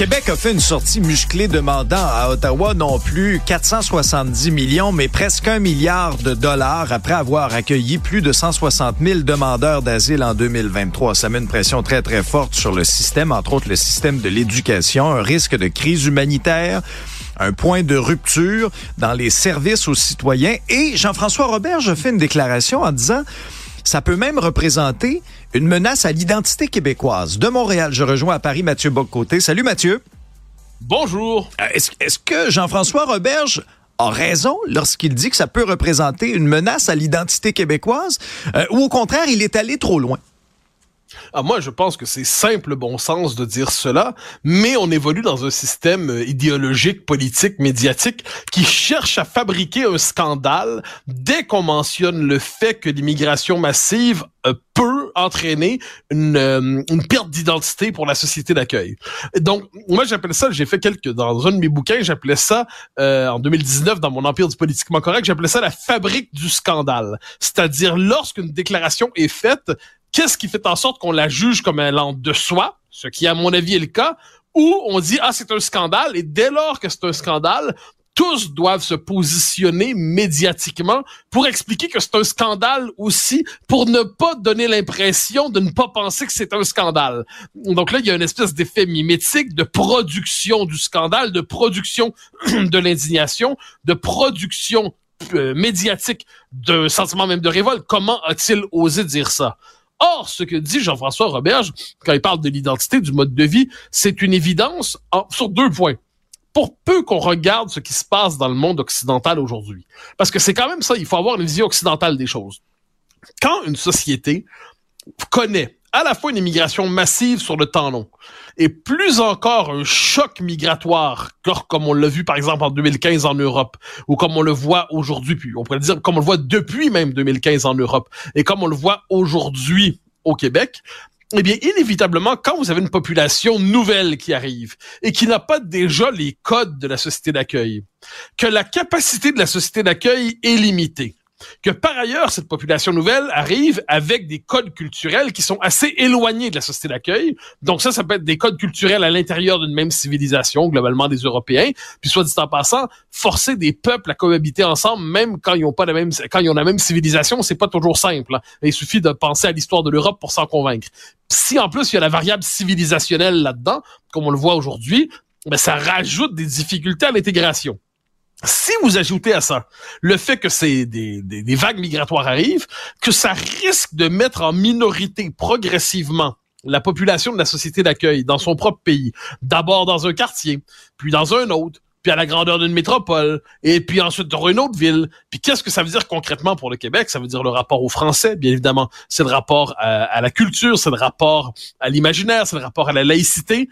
Québec a fait une sortie musclée demandant à Ottawa non plus 470 millions, mais presque un milliard de dollars après avoir accueilli plus de 160 000 demandeurs d'asile en 2023. Ça met une pression très, très forte sur le système, entre autres le système de l'éducation, un risque de crise humanitaire un point de rupture dans les services aux citoyens. Et Jean-François Robert a fait une déclaration en disant ça peut même représenter une menace à l'identité québécoise. De Montréal, je rejoins à Paris Mathieu Boccoté. Salut Mathieu. Bonjour. Euh, est-ce que Jean-François Roberge a raison lorsqu'il dit que ça peut représenter une menace à l'identité québécoise euh, ou au contraire, il est allé trop loin? Ah, moi, je pense que c'est simple bon sens de dire cela, mais on évolue dans un système euh, idéologique, politique, médiatique qui cherche à fabriquer un scandale dès qu'on mentionne le fait que l'immigration massive euh, peut entraîner une, euh, une perte d'identité pour la société d'accueil. Donc, moi, j'appelle ça, j'ai fait quelques, dans un de mes bouquins, j'appelais ça, en 2019, dans mon Empire du politiquement correct, j'appelais ça la fabrique du scandale. C'est-à-dire, lorsqu'une déclaration est faite, qu'est-ce qui fait en sorte qu'on la juge comme allant de soi, ce qui à mon avis est le cas, ou on dit ah c'est un scandale et dès lors que c'est un scandale, tous doivent se positionner médiatiquement pour expliquer que c'est un scandale aussi, pour ne pas donner l'impression de ne pas penser que c'est un scandale. Donc là, il y a une espèce d'effet mimétique de production du scandale, de production de l'indignation, de production euh, médiatique d'un sentiment même de révolte. Comment a-t-il osé dire ça? Or, ce que dit Jean-François Roberge, quand il parle de l'identité, du mode de vie, c'est une évidence sur deux points. Pour peu qu'on regarde ce qui se passe dans le monde occidental aujourd'hui, parce que c'est quand même ça, il faut avoir une vision occidentale des choses. Quand une société connaît à la fois une immigration massive sur le temps long et plus encore un choc migratoire, comme on l'a vu par exemple en 2015 en Europe, ou comme on le voit aujourd'hui, puis on pourrait dire comme on le voit depuis même 2015 en Europe, et comme on le voit aujourd'hui au Québec, eh bien, inévitablement, quand vous avez une population nouvelle qui arrive et qui n'a pas déjà les codes de la société d'accueil, que la capacité de la société d'accueil est limitée, que par ailleurs, cette population nouvelle arrive avec des codes culturels qui sont assez éloignés de la société d'accueil. Donc ça, ça peut être des codes culturels à l'intérieur d'une même civilisation, globalement des Européens. Puis soit dit en passant, forcer des peuples à cohabiter ensemble, même quand ils ont pas la même, quand ils ont la même civilisation, c'est pas toujours simple. Hein. Il suffit de penser à l'histoire de l'Europe pour s'en convaincre. Si en plus il y a la variable civilisationnelle là-dedans, comme on le voit aujourd'hui, ben ça rajoute des difficultés à l'intégration. Si vous ajoutez à ça le fait que c'est des, des, vagues migratoires arrivent, que ça risque de mettre en minorité progressivement la population de la société d'accueil dans son propre pays, d'abord dans un quartier, puis dans un autre, puis à la grandeur d'une métropole, et puis ensuite dans une autre ville. Puis qu'est-ce que ça veut dire concrètement pour le Québec? Ça veut dire le rapport aux Français, bien évidemment. C'est le rapport à, à la culture, c'est le rapport à l'imaginaire, c'est le rapport à la laïcité.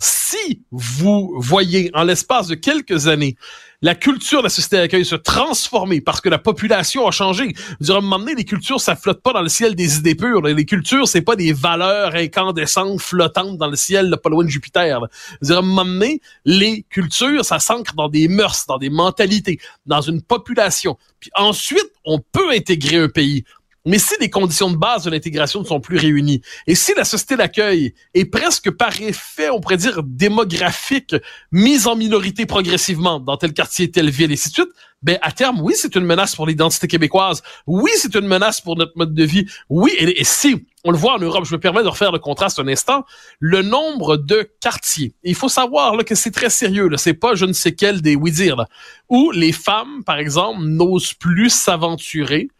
Si vous voyez en l'espace de quelques années la culture de la société d'accueil se transformer parce que la population a changé. Je à un les cultures, ça flotte pas dans le ciel des idées pures. Les cultures, c'est pas des valeurs incandescentes flottantes dans le ciel, de pas loin de Jupiter. Je à un les cultures, ça s'ancre dans des mœurs, dans des mentalités, dans une population. Puis ensuite, on peut intégrer un pays. Mais si les conditions de base de l'intégration ne sont plus réunies, et si la société d'accueil est presque par effet, on pourrait dire, démographique, mise en minorité progressivement dans tel quartier, telle ville, et ainsi de suite, ben, à terme, oui, c'est une menace pour l'identité québécoise. Oui, c'est une menace pour notre mode de vie. Oui, et, si, on le voit en Europe, je me permets de refaire le contraste un instant, le nombre de quartiers. il faut savoir là, que c'est très sérieux. C'est pas je ne sais quel des oui-dire, où les femmes, par exemple, n'osent plus s'aventurer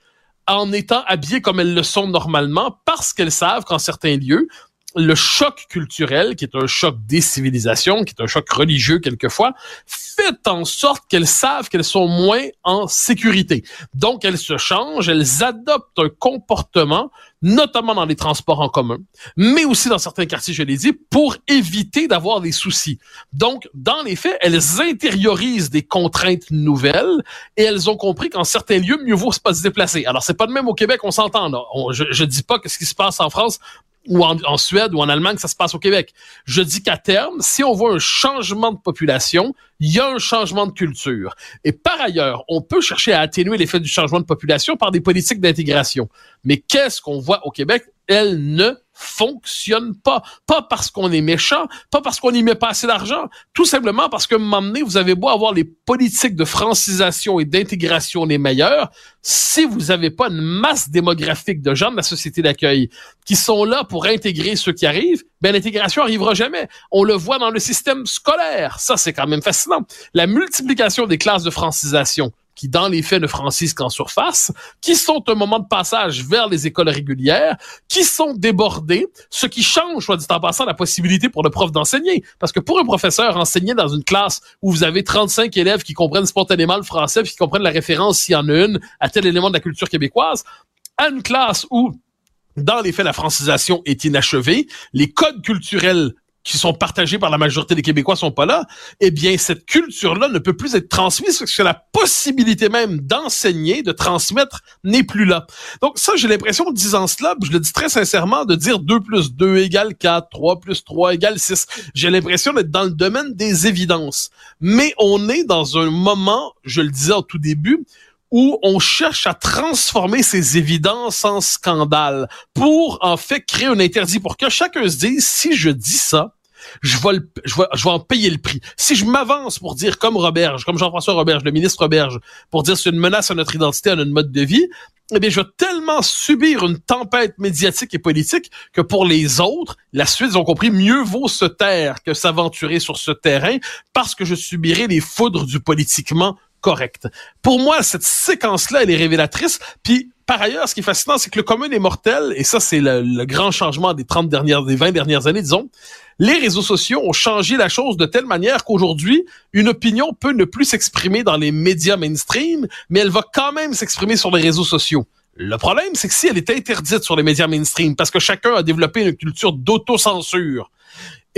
en étant habillées comme elles le sont normalement parce qu'elles savent qu'en certains lieux, le choc culturel, qui est un choc des civilisations, qui est un choc religieux quelquefois, fait en sorte qu'elles savent qu'elles sont moins en sécurité. Donc, elles se changent, elles adoptent un comportement, notamment dans les transports en commun, mais aussi dans certains quartiers, je l'ai dit, pour éviter d'avoir des soucis. Donc, dans les faits, elles intériorisent des contraintes nouvelles et elles ont compris qu'en certains lieux, mieux vaut pas se déplacer. Alors, c'est pas de même au Québec, on s'entend. je, je dis pas que ce qui se passe en France ou en, Suède ou en Allemagne, ça se passe au Québec. Je dis qu'à terme, si on voit un changement de population, il y a un changement de culture. Et par ailleurs, on peut chercher à atténuer l'effet du changement de population par des politiques d'intégration. Mais qu'est-ce qu'on voit au Québec? Elle ne fonctionne pas. Pas parce qu'on est méchant, pas parce qu'on n'y met pas assez d'argent, tout simplement parce que un moment donné, vous avez beau avoir les politiques de francisation et d'intégration les meilleures, si vous n'avez pas une masse démographique de gens de la société d'accueil qui sont là pour intégrer ceux qui arrivent, ben l'intégration arrivera jamais. On le voit dans le système scolaire. Ça, c'est quand même fascinant. La multiplication des classes de francisation qui, dans les faits, ne francisent qu'en surface, qui sont un moment de passage vers les écoles régulières, qui sont débordées, ce qui change, soit dit en passant, la possibilité pour le prof d'enseigner. Parce que pour un professeur, enseigner dans une classe où vous avez 35 élèves qui comprennent spontanément le français, puis qui comprennent la référence, s'il y en a une, à tel élément de la culture québécoise, à une classe où dans les faits, la francisation est inachevée, les codes culturels qui sont partagés par la majorité des Québécois sont pas là, eh bien, cette culture-là ne peut plus être transmise parce que la possibilité même d'enseigner, de transmettre, n'est plus là. Donc, ça, j'ai l'impression, disant cela, je le dis très sincèrement, de dire 2 plus 2 égale 4, 3 plus 3 égale 6. J'ai l'impression d'être dans le domaine des évidences. Mais on est dans un moment, je le disais au tout début, où on cherche à transformer ces évidences en scandale pour en fait créer un interdit pour que chacun se dise si je dis ça, je vais, je, vais, je vais en payer le prix. Si je m'avance pour dire comme Roberge, comme Jean-François Roberge, le ministre Roberge, pour dire c'est une menace à notre identité, à notre mode de vie, eh bien, je vais tellement subir une tempête médiatique et politique que pour les autres, la suite, ils ont compris, mieux vaut se taire que s'aventurer sur ce terrain parce que je subirai les foudres du politiquement correct. Pour moi, cette séquence-là, elle est révélatrice. Puis, par ailleurs, ce qui est fascinant, c'est que le commun est mortel, et ça, c'est le, grand changement des 30 dernières, des 20 dernières années, disons. Les réseaux sociaux ont changé la chose de telle manière qu'aujourd'hui, une opinion peut ne plus s'exprimer dans les médias mainstream, mais elle va quand même s'exprimer sur les réseaux sociaux. Le problème, c'est que si elle est interdite sur les médias mainstream, parce que chacun a développé une culture d'autocensure,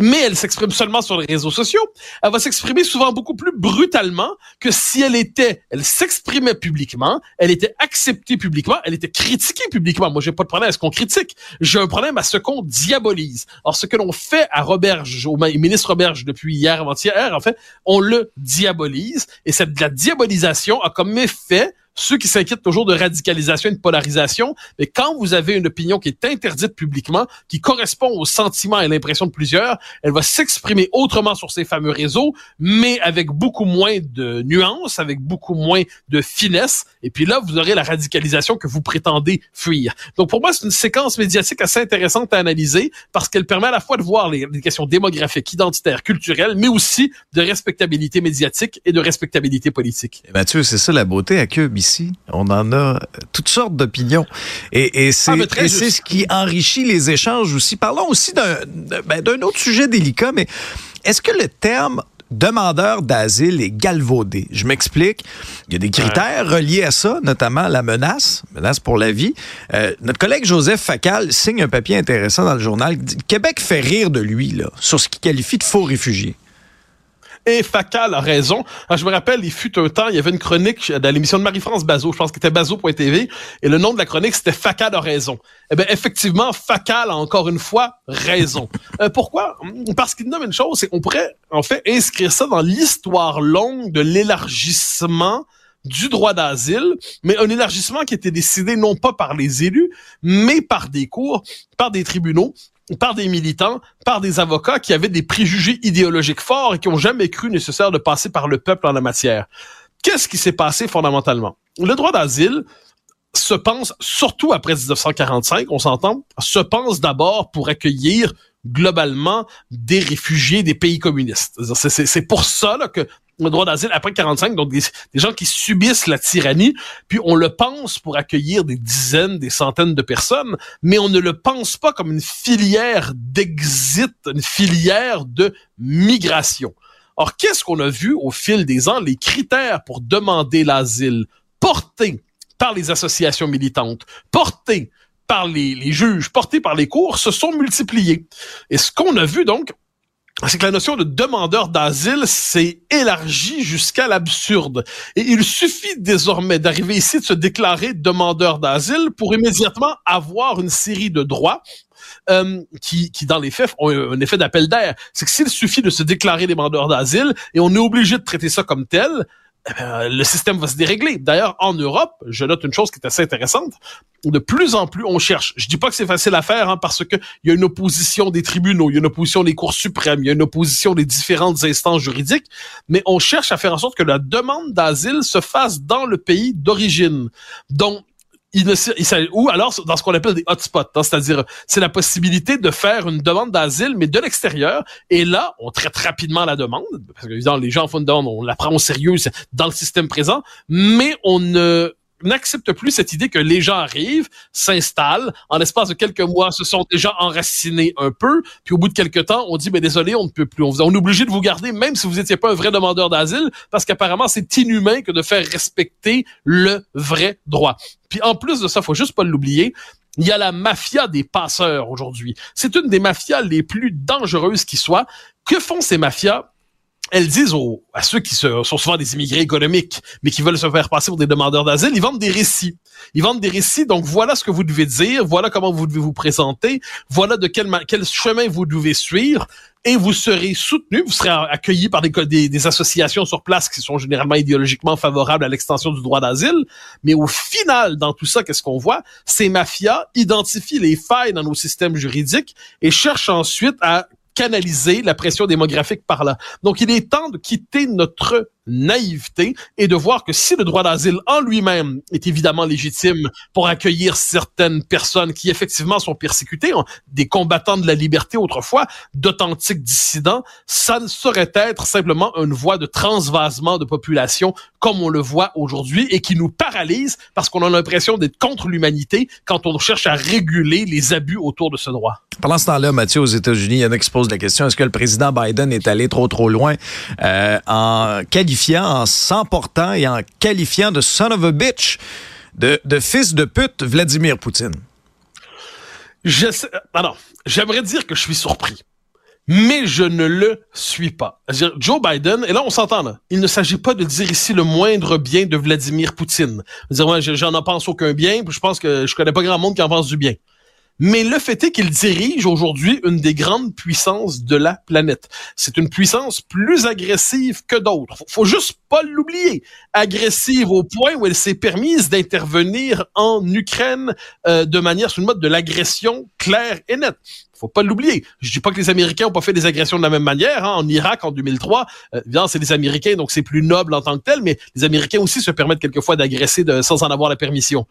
mais elle s'exprime seulement sur les réseaux sociaux, elle va s'exprimer souvent beaucoup plus brutalement que si elle était, elle s'exprimait publiquement, elle était acceptée publiquement, elle était critiquée publiquement. Moi, j'ai pas de problème à ce qu'on critique. J'ai un problème à ce qu'on diabolise. Alors, ce que l'on fait à Roberge, au ministre Roberge depuis hier avant-hier, en fait, on le diabolise et cette la diabolisation a comme effet ceux qui s'inquiètent toujours de radicalisation et de polarisation, mais quand vous avez une opinion qui est interdite publiquement, qui correspond au sentiment et l'impression de plusieurs, elle va s'exprimer autrement sur ces fameux réseaux, mais avec beaucoup moins de nuances, avec beaucoup moins de finesse. Et puis là, vous aurez la radicalisation que vous prétendez fuir. Donc pour moi, c'est une séquence médiatique assez intéressante à analyser parce qu'elle permet à la fois de voir les, questions démographiques, identitaires, culturelles, mais aussi de respectabilité médiatique et de respectabilité politique. Mathieu, c'est ça la beauté à Cube on en a toutes sortes d'opinions. Et, et c'est ah, ce qui enrichit les échanges aussi. Parlons aussi ben, d'un autre sujet délicat, mais est-ce que le terme demandeur d'asile est galvaudé? Je m'explique. Il y a des critères reliés à ça, notamment la menace, menace pour la vie. Euh, notre collègue Joseph Facal signe un papier intéressant dans le journal. Québec fait rire de lui là, sur ce qu'il qualifie de faux réfugiés. Et Facal a raison. Ah, je me rappelle, il fut un temps, il y avait une chronique dans l'émission de Marie-France Bazot, je pense que c'était Bazot.tv, et le nom de la chronique, c'était Facal a raison. Eh bien, effectivement, Facal a encore une fois raison. Euh, pourquoi? Parce qu'il nomme une chose, c'est qu'on pourrait, en fait, inscrire ça dans l'histoire longue de l'élargissement du droit d'asile, mais un élargissement qui était décidé non pas par les élus, mais par des cours, par des tribunaux, par des militants, par des avocats qui avaient des préjugés idéologiques forts et qui ont jamais cru nécessaire de passer par le peuple en la matière. Qu'est-ce qui s'est passé fondamentalement? Le droit d'asile se pense, surtout après 1945, on s'entend, se pense d'abord pour accueillir globalement des réfugiés des pays communistes. C'est pour ça que le droit d'asile après 45, donc des, gens qui subissent la tyrannie, puis on le pense pour accueillir des dizaines, des centaines de personnes, mais on ne le pense pas comme une filière d'exit, une filière de migration. Or, qu'est-ce qu'on a vu au fil des ans? Les critères pour demander l'asile portés par les associations militantes, portés par les, les, juges, portés par les cours, se sont multipliés. Et ce qu'on a vu donc, c'est que la notion de demandeur d'asile s'est élargie jusqu'à l'absurde. Et il suffit désormais d'arriver ici de se déclarer demandeur d'asile pour immédiatement avoir une série de droits euh, qui, qui, dans les faits, ont un effet d'appel d'air. C'est que s'il suffit de se déclarer demandeur d'asile et on est obligé de traiter ça comme tel, eh ben, le système va se dérégler. D'ailleurs, en Europe, je note une chose qui est assez intéressante. De plus en plus, on cherche. Je dis pas que c'est facile à faire, hein, parce que il y a une opposition des tribunaux, il y a une opposition des cours suprêmes, il y a une opposition des différentes instances juridiques, mais on cherche à faire en sorte que la demande d'asile se fasse dans le pays d'origine. Donc, il ne, ou alors dans ce qu'on appelle des hotspots, hein, c'est-à-dire c'est la possibilité de faire une demande d'asile mais de l'extérieur. Et là on traite rapidement la demande parce que évidemment les gens font une demande, on la prend au sérieux dans le système présent, mais on ne n'accepte plus cette idée que les gens arrivent, s'installent, en l'espace de quelques mois, se sont déjà enracinés un peu, puis au bout de quelques temps, on dit, mais désolé, on ne peut plus, on, on est obligé de vous garder, même si vous n'étiez pas un vrai demandeur d'asile, parce qu'apparemment, c'est inhumain que de faire respecter le vrai droit. Puis en plus de ça, faut juste pas l'oublier, il y a la mafia des passeurs aujourd'hui. C'est une des mafias les plus dangereuses qui soit. Que font ces mafias? Elles disent aux, à ceux qui sont souvent des immigrés économiques, mais qui veulent se faire passer pour des demandeurs d'asile, ils vendent des récits. Ils vendent des récits, donc voilà ce que vous devez dire, voilà comment vous devez vous présenter, voilà de quel, quel chemin vous devez suivre, et vous serez soutenu, vous serez accueilli par des, des, des, associations sur place qui sont généralement idéologiquement favorables à l'extension du droit d'asile. Mais au final, dans tout ça, qu'est-ce qu'on voit? Ces mafias identifient les failles dans nos systèmes juridiques et cherchent ensuite à canaliser la pression démographique par là. Donc, il est temps de quitter notre naïveté et de voir que si le droit d'asile en lui-même est évidemment légitime pour accueillir certaines personnes qui effectivement sont persécutées, hein, des combattants de la liberté autrefois, d'authentiques dissidents, ça ne saurait être simplement une voie de transvasement de population comme on le voit aujourd'hui et qui nous paralyse parce qu'on a l'impression d'être contre l'humanité quand on cherche à réguler les abus autour de ce droit. Pendant ce temps-là, Mathieu, aux États-Unis, il y en a qui se posent la question, est-ce que le président Biden est allé trop trop loin euh, en en s'emportant et en qualifiant de son of a bitch de, fils de pute Vladimir Poutine? Je alors, j'aimerais dire que je suis surpris. Mais je ne le suis pas. Joe Biden, et là on s'entend il ne s'agit pas de dire ici le moindre bien de Vladimir Poutine. J'en en pense aucun bien, je pense que je connais pas grand monde qui en pense du bien. Mais le fait est qu'il dirige aujourd'hui une des grandes puissances de la planète. C'est une puissance plus agressive que d'autres. Faut, faut juste pas l'oublier. Agressive au point où elle s'est permise d'intervenir en Ukraine euh, de manière sur le mode de l'agression claire et nette faut pas l'oublier. Je dis pas que les Américains ont pas fait des agressions de la même manière. Hein. En Irak, en 2003, euh, c'est les Américains, donc c'est plus noble en tant que tel, mais les Américains aussi se permettent quelquefois d'agresser sans en avoir la permission.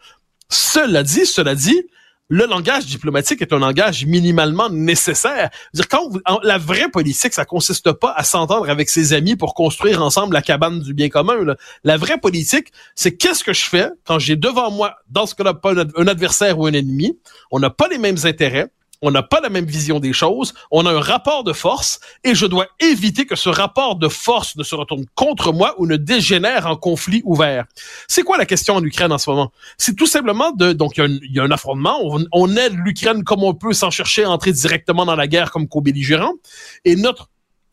Cela dit, cela dit, le langage diplomatique est un langage minimalement nécessaire. Dire quand la vraie politique, ça consiste pas à s'entendre avec ses amis pour construire ensemble la cabane du bien commun. La vraie politique, c'est qu'est-ce que je fais quand j'ai devant moi, dans ce cas-là, pas un adversaire ou un ennemi. On n'a pas les mêmes intérêts on n'a pas la même vision des choses, on a un rapport de force et je dois éviter que ce rapport de force ne se retourne contre moi ou ne dégénère en conflit ouvert. C'est quoi la question en Ukraine en ce moment? C'est tout simplement de, donc il y, a un affrontement, on, on aide l'Ukraine comme on peut sans chercher à entrer directement dans la guerre comme co-belligérant et notre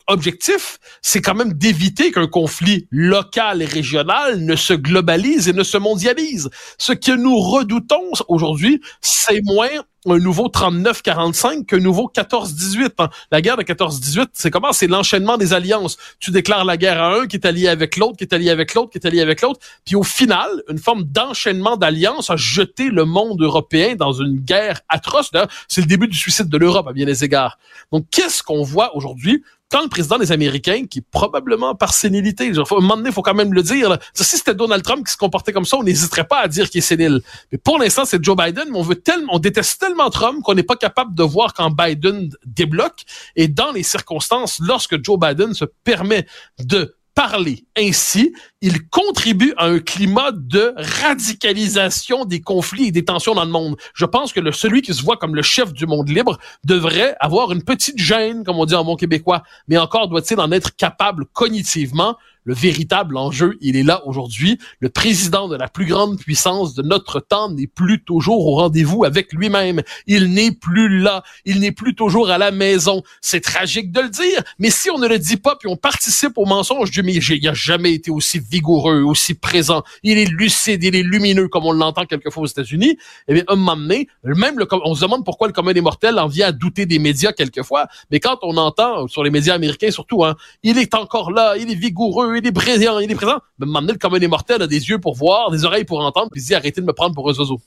objectif, c'est quand même d'éviter qu'un conflit local et régional ne se globalise et ne se mondialise. Ce que nous redoutons aujourd'hui, c'est moins un nouveau 39-45 qu'un nouveau 14-18. Hein. La guerre de 14-18, c'est comment? C'est l'enchaînement des alliances. Tu déclares la guerre à un qui est allié avec l'autre, qui est allié avec l'autre, qui est allié avec l'autre. Puis au final, une forme d'enchaînement d'alliances a jeté le monde européen dans une guerre atroce. C'est le début du suicide de l'Europe à bien des égards. Donc, qu'est-ce qu'on voit aujourd'hui? Quand le président des Américains, qui probablement par sénilité, genre, à un moment donné, faut quand même le dire, si c'était Donald Trump qui se comportait comme ça, on n'hésiterait pas à dire qu'il est sénile. Mais pour l'instant, c'est Joe Biden, mais on veut tellement, on déteste tellement Trump qu'on n'est pas capable de voir quand Biden débloque. Et dans les circonstances, lorsque Joe Biden se permet de parler ainsi, il contribue à un climat de radicalisation des conflits et des tensions dans le monde. Je pense que celui qui se voit comme le chef du monde libre devrait avoir une petite gêne, comme on dit en bon québécois, mais encore doit-il en être capable cognitivement le véritable enjeu, il est là aujourd'hui. Le président de la plus grande puissance de notre temps n'est plus toujours au rendez-vous avec lui-même. Il n'est plus là. Il n'est plus toujours à la maison. C'est tragique de le dire, mais si on ne le dit pas puis on participe au mensonge du mais il n'a jamais été aussi vigoureux, aussi présent. Il est lucide, il est lumineux comme on l'entend quelquefois aux États-Unis. Eh bien, un moment donné, même le, on se demande pourquoi le commun des mortels en vient à douter des médias quelquefois, mais quand on entend sur les médias américains surtout, hein, il est encore là, il est vigoureux, il est présent, il est présent. Mais m'amener le commun des mortels a des yeux pour voir, des oreilles pour entendre, puis dit arrêtez de me prendre pour un zozo.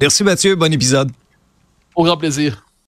Merci Mathieu, bon épisode. Au grand plaisir.